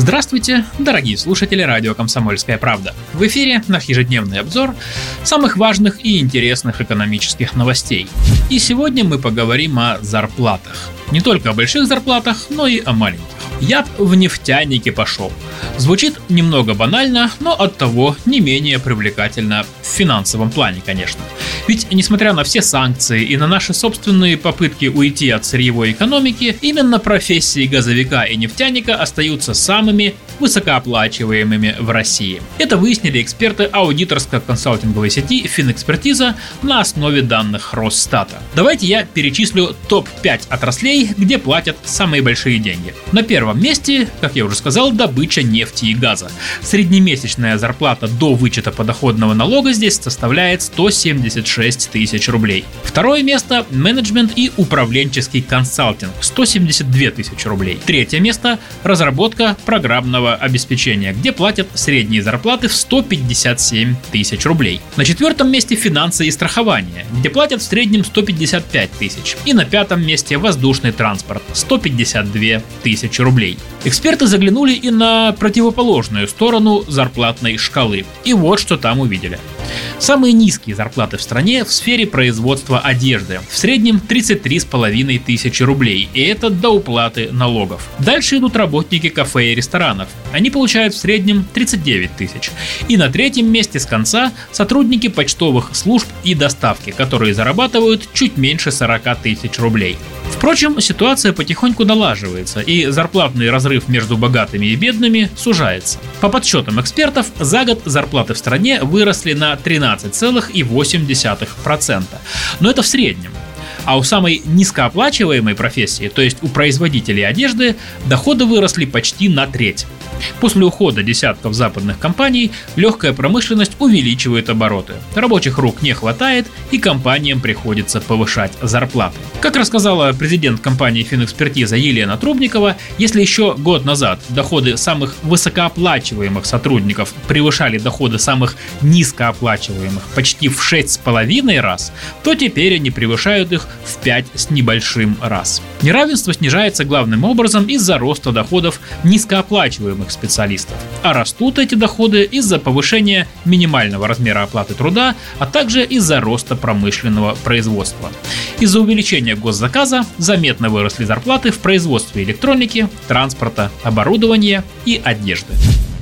Здравствуйте, дорогие слушатели радио «Комсомольская правда». В эфире наш ежедневный обзор самых важных и интересных экономических новостей. И сегодня мы поговорим о зарплатах. Не только о больших зарплатах, но и о маленьких. Я б в нефтяники пошел. Звучит немного банально, но от того не менее привлекательно в финансовом плане, конечно. Ведь, несмотря на все санкции и на наши собственные попытки уйти от сырьевой экономики, именно профессии газовика и нефтяника остаются самыми высокооплачиваемыми в России. Это выяснили эксперты аудиторско-консалтинговой сети Финэкспертиза на основе данных Росстата. Давайте я перечислю топ-5 отраслей, где платят самые большие деньги. На первом месте, как я уже сказал, добыча нефти и газа. Среднемесячная зарплата до вычета подоходного налога здесь составляет 176 тысяч рублей. Второе место – менеджмент и управленческий консалтинг – 172 тысячи рублей. Третье место – разработка программного обеспечения, где платят средние зарплаты в 157 тысяч рублей. На четвертом месте финансы и страхование, где платят в среднем 155 тысяч. И на пятом месте воздушный транспорт – 152 тысячи рублей. Эксперты заглянули и на противоположную сторону зарплатной шкалы. И вот что там увидели. Самые низкие зарплаты в стране в сфере производства одежды. В среднем 33,5 тысячи рублей, и это до уплаты налогов. Дальше идут работники кафе и ресторанов. Они получают в среднем 39 тысяч. И на третьем месте с конца сотрудники почтовых служб и доставки, которые зарабатывают чуть меньше 40 тысяч рублей. Впрочем, ситуация потихоньку налаживается, и зарплатный разрыв между богатыми и бедными сужается. По подсчетам экспертов, за год зарплаты в стране выросли на 13,8%. Но это в среднем. А у самой низкооплачиваемой профессии, то есть у производителей одежды, доходы выросли почти на треть. После ухода десятков западных компаний легкая промышленность увеличивает обороты. Рабочих рук не хватает и компаниям приходится повышать зарплаты. Как рассказала президент компании Финэкспертиза Елена Трубникова, если еще год назад доходы самых высокооплачиваемых сотрудников превышали доходы самых низкооплачиваемых почти в 6,5 раз, то теперь они превышают их в 5 с небольшим раз. Неравенство снижается главным образом из-за роста доходов низкооплачиваемых специалистов, а растут эти доходы из-за повышения минимального размера оплаты труда, а также из-за роста промышленного производства. Из-за увеличения госзаказа заметно выросли зарплаты в производстве электроники, транспорта, оборудования и одежды.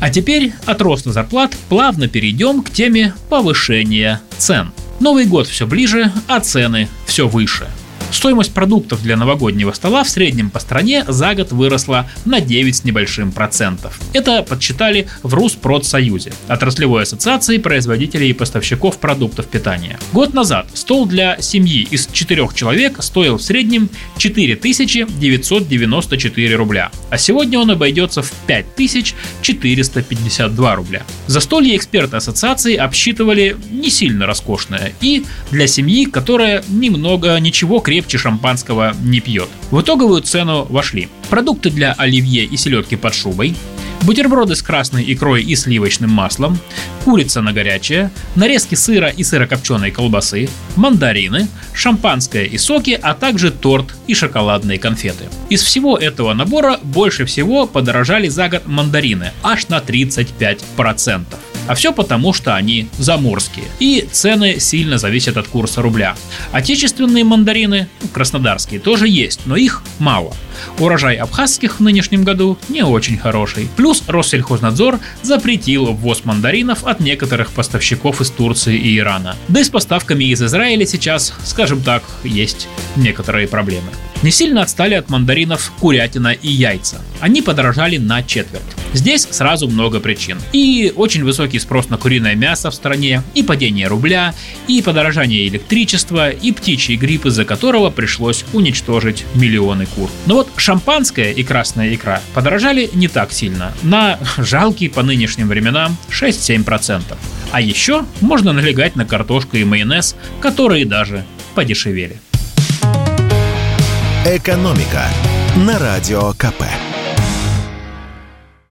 А теперь от роста зарплат плавно перейдем к теме повышения цен. Новый год все ближе, а цены все выше – Стоимость продуктов для новогоднего стола в среднем по стране за год выросла на 9 с небольшим процентов. Это подсчитали в Руспродсоюзе, отраслевой ассоциации производителей и поставщиков продуктов питания. Год назад стол для семьи из 4 человек стоил в среднем 4994 рубля, а сегодня он обойдется в 5452 рубля. Застолье эксперты ассоциации обсчитывали не сильно роскошное и для семьи, которая немного ничего крепче крепче шампанского не пьет. В итоговую цену вошли продукты для оливье и селедки под шубой, бутерброды с красной икрой и сливочным маслом, курица на горячее, нарезки сыра и сырокопченой колбасы, мандарины, шампанское и соки, а также торт и шоколадные конфеты. Из всего этого набора больше всего подорожали за год мандарины, аж на 35%. А все потому, что они заморские. И цены сильно зависят от курса рубля. Отечественные мандарины, краснодарские, тоже есть, но их мало. Урожай абхазских в нынешнем году не очень хороший. Плюс Россельхознадзор запретил ввоз мандаринов от некоторых поставщиков из Турции и Ирана. Да и с поставками из Израиля сейчас, скажем так, есть некоторые проблемы. Не сильно отстали от мандаринов курятина и яйца. Они подорожали на четверть. Здесь сразу много причин. И очень высокий спрос на куриное мясо в стране, и падение рубля, и подорожание электричества, и птичий грипп, из-за которого пришлось уничтожить миллионы кур. Но вот шампанское и красная икра подорожали не так сильно, на жалкие по нынешним временам 6-7%. А еще можно налегать на картошку и майонез, которые даже подешевели. Экономика на радио КП.